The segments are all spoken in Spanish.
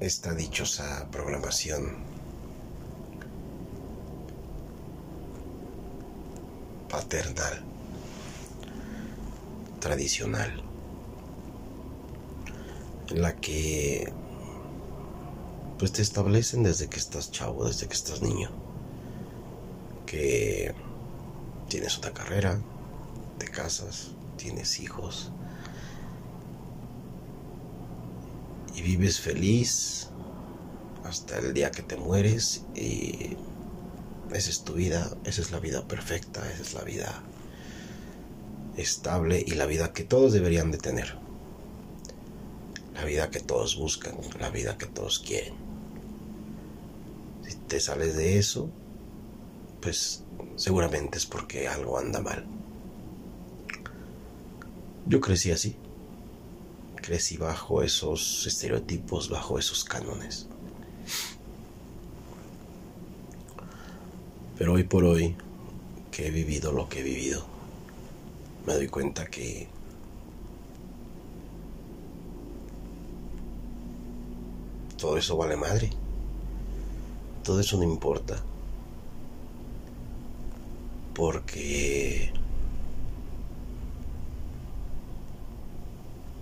esta dichosa programación. Paternal, tradicional, en la que pues te establecen desde que estás chavo, desde que estás niño, que tienes una carrera, te casas, tienes hijos y vives feliz hasta el día que te mueres y esa es tu vida, esa es la vida perfecta, esa es la vida estable y la vida que todos deberían de tener. La vida que todos buscan, la vida que todos quieren. Si te sales de eso, pues seguramente es porque algo anda mal. Yo crecí así. Crecí bajo esos estereotipos, bajo esos cánones. Pero hoy por hoy, que he vivido lo que he vivido, me doy cuenta que todo eso vale madre. Todo eso no importa. Porque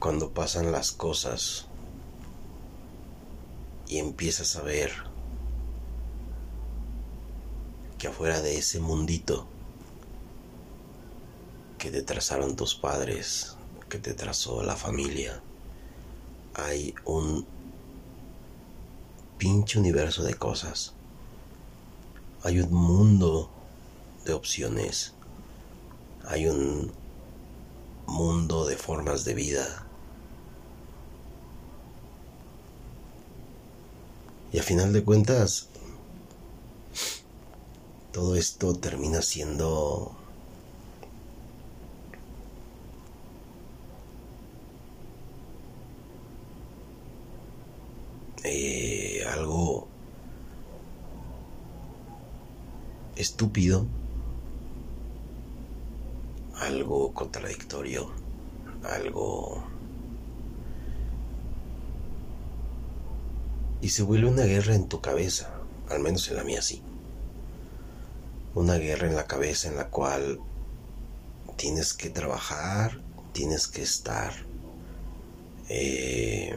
cuando pasan las cosas y empiezas a ver que afuera de ese mundito que te trazaron tus padres, que te trazó la familia, hay un pinche universo de cosas. Hay un mundo de opciones. Hay un mundo de formas de vida. Y a final de cuentas, todo esto termina siendo eh, algo estúpido, algo contradictorio, algo... Y se vuelve una guerra en tu cabeza, al menos en la mía sí. Una guerra en la cabeza en la cual tienes que trabajar, tienes que estar eh,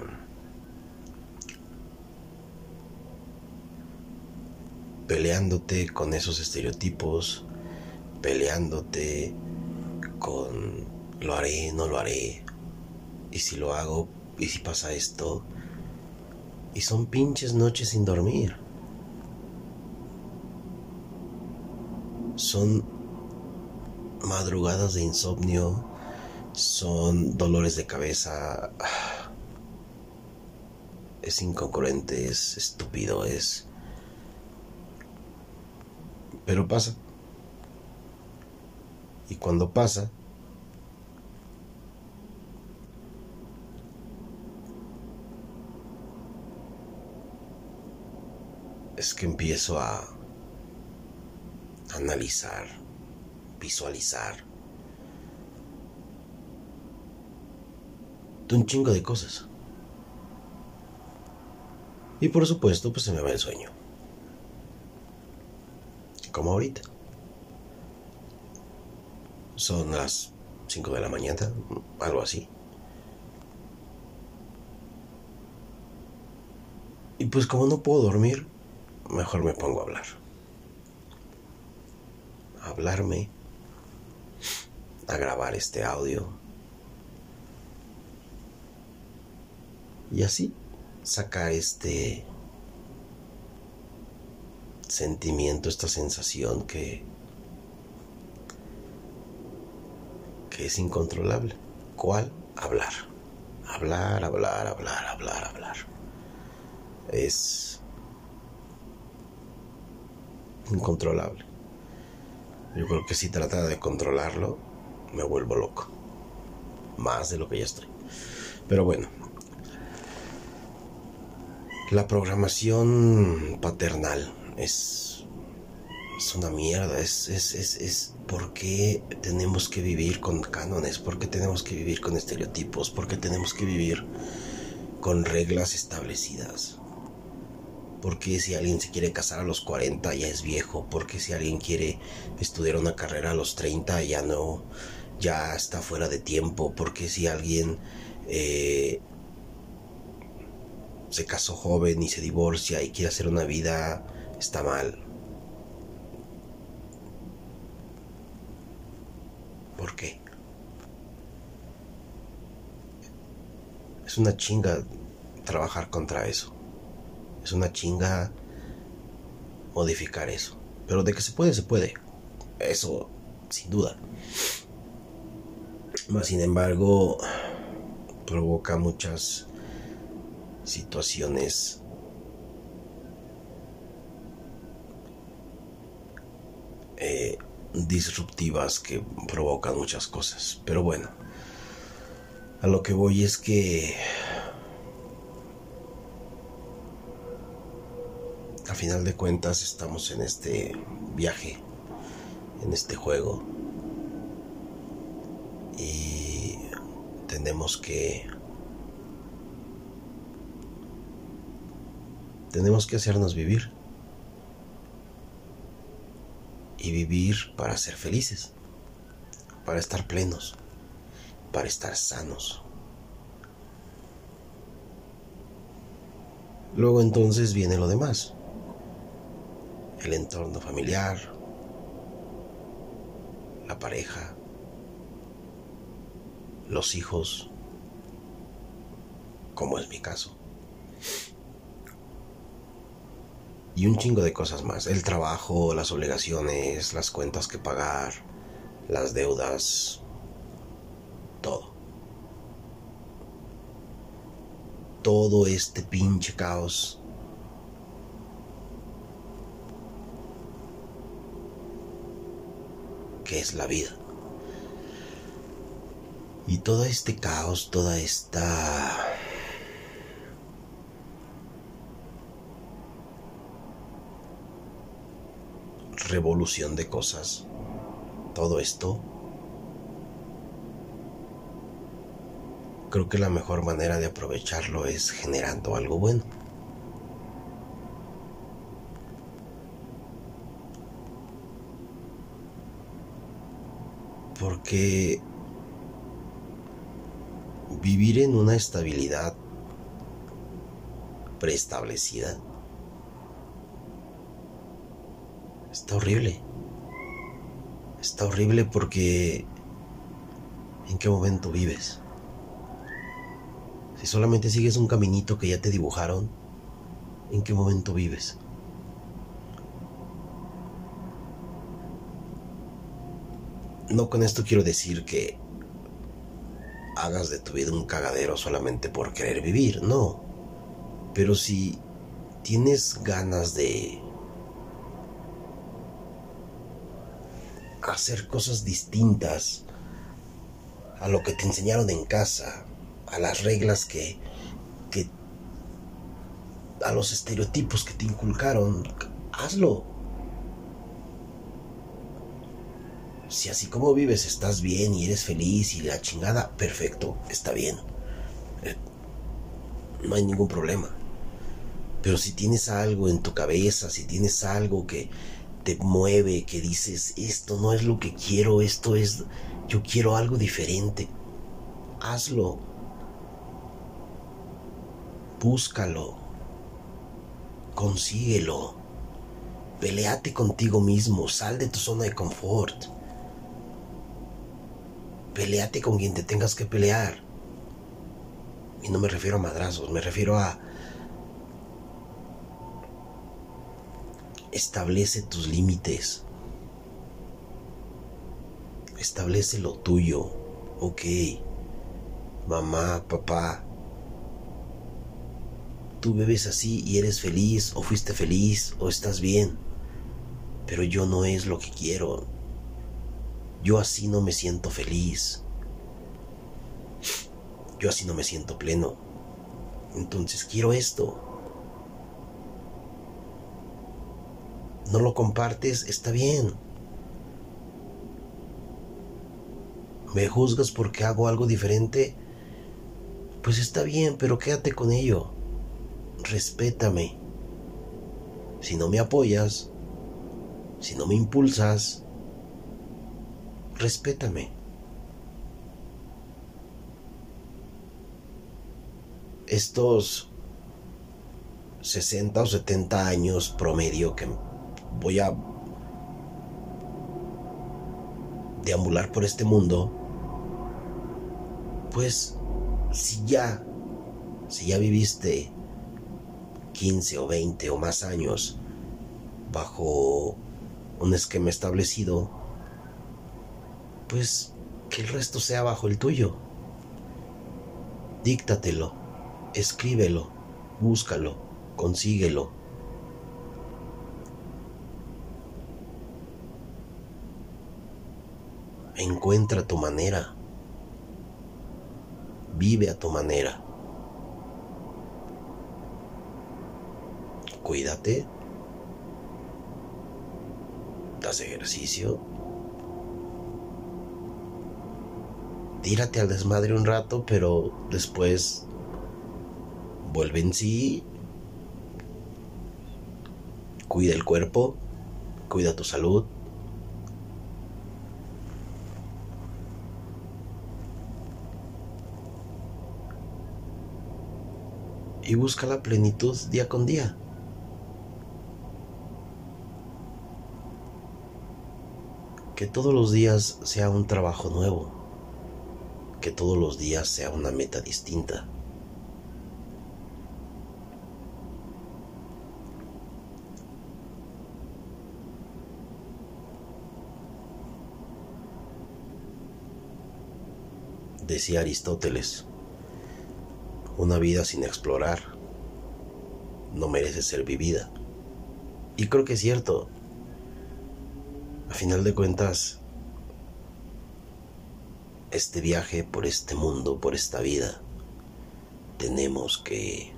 peleándote con esos estereotipos, peleándote con lo haré, no lo haré, y si lo hago, y si pasa esto, y son pinches noches sin dormir. son madrugadas de insomnio, son dolores de cabeza. Es incongruente, es estúpido, es... Pero pasa. Y cuando pasa, es que empiezo a analizar, visualizar. Un chingo de cosas. Y por supuesto, pues se me va el sueño. Como ahorita. Son las 5 de la mañana, algo así. Y pues como no puedo dormir, mejor me pongo a hablar hablarme, a grabar este audio. Y así sacar este sentimiento, esta sensación que que es incontrolable. ¿Cuál? Hablar. Hablar, hablar, hablar, hablar, hablar. Es incontrolable. Yo creo que si tratara de controlarlo, me vuelvo loco. Más de lo que ya estoy. Pero bueno. La programación paternal es, es una mierda. Es, es, es, es tenemos que vivir con cánones, por qué tenemos que vivir con estereotipos, por qué tenemos que vivir con reglas establecidas. Porque si alguien se quiere casar a los 40 ya es viejo. Porque si alguien quiere estudiar una carrera a los 30 ya no, ya está fuera de tiempo. Porque si alguien eh, se casó joven y se divorcia y quiere hacer una vida, está mal. ¿Por qué? Es una chinga trabajar contra eso. Es una chinga modificar eso. Pero de que se puede, se puede. Eso, sin duda. Más sin embargo, provoca muchas situaciones eh, disruptivas que provocan muchas cosas. Pero bueno, a lo que voy es que final de cuentas estamos en este viaje, en este juego. Y tenemos que tenemos que hacernos vivir. Y vivir para ser felices, para estar plenos, para estar sanos. Luego entonces viene lo demás. El entorno familiar, la pareja, los hijos, como es mi caso. y un chingo de cosas más. El trabajo, las obligaciones, las cuentas que pagar, las deudas, todo. Todo este pinche caos. Que es la vida. Y todo este caos, toda esta revolución de cosas, todo esto, creo que la mejor manera de aprovecharlo es generando algo bueno. Porque vivir en una estabilidad preestablecida Está horrible. Está horrible porque... ¿En qué momento vives? Si solamente sigues un caminito que ya te dibujaron, ¿en qué momento vives? No con esto quiero decir que hagas de tu vida un cagadero solamente por querer vivir, no. Pero si tienes ganas de hacer cosas distintas a lo que te enseñaron en casa, a las reglas que, que a los estereotipos que te inculcaron, hazlo. Si así como vives estás bien y eres feliz y la chingada, perfecto, está bien. Eh, no hay ningún problema. Pero si tienes algo en tu cabeza, si tienes algo que, te mueve, que dices, esto no es lo que quiero, esto es, yo quiero algo diferente, hazlo. Búscalo. Consíguelo. Peleate contigo mismo, sal de tu zona de confort. Peleate con quien te tengas que pelear. Y no me refiero a madrazos, me refiero a establece tus límites. Establece lo tuyo. Ok. Mamá, papá. Tú bebes así y eres feliz o fuiste feliz o estás bien. Pero yo no es lo que quiero. Yo así no me siento feliz. Yo así no me siento pleno. Entonces quiero esto. no lo compartes, está bien. ¿Me juzgas porque hago algo diferente? Pues está bien, pero quédate con ello. Respétame. si no me apoyas, si no me impulsas, respétame. Estos 60 o 70 años promedio que voy a deambular por este mundo, pues si ya, si ya viviste 15 o 20 o más años bajo un esquema establecido, pues que el resto sea bajo el tuyo. Díctatelo, escríbelo, búscalo, consíguelo. Encuentra tu manera. Vive a tu manera. Cuídate. Das ejercicio. Tírate al desmadre un rato, pero después vuelve en sí. Cuida el cuerpo. Cuida tu salud. y busca la plenitud día con día. Que todos los días sea un trabajo nuevo, que todos los días sea una meta distinta. Decía Aristóteles, una vida sin explorar no merece ser vivida. Y creo que es cierto. A final de cuentas, este viaje por este mundo, por esta vida, tenemos que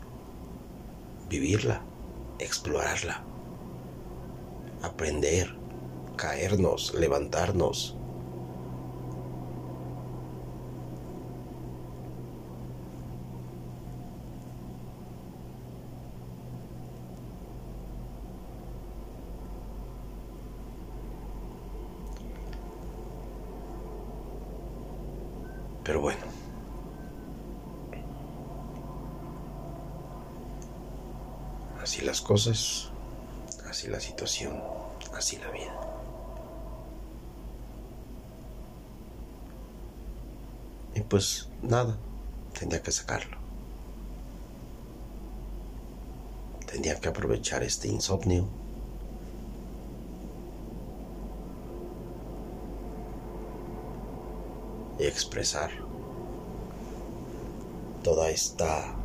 vivirla, explorarla, aprender, caernos, levantarnos, Pero bueno. Así las cosas, así la situación, así la vida. Y pues nada, tendría que sacarlo. Tendría que aprovechar este insomnio expresar toda esta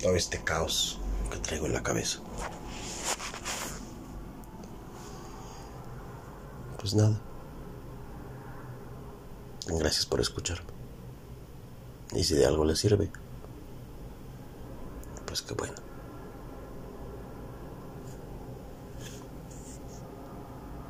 todo este caos que traigo en la cabeza. Pues nada. Gracias por escucharme. Y si de algo le sirve, pues qué bueno.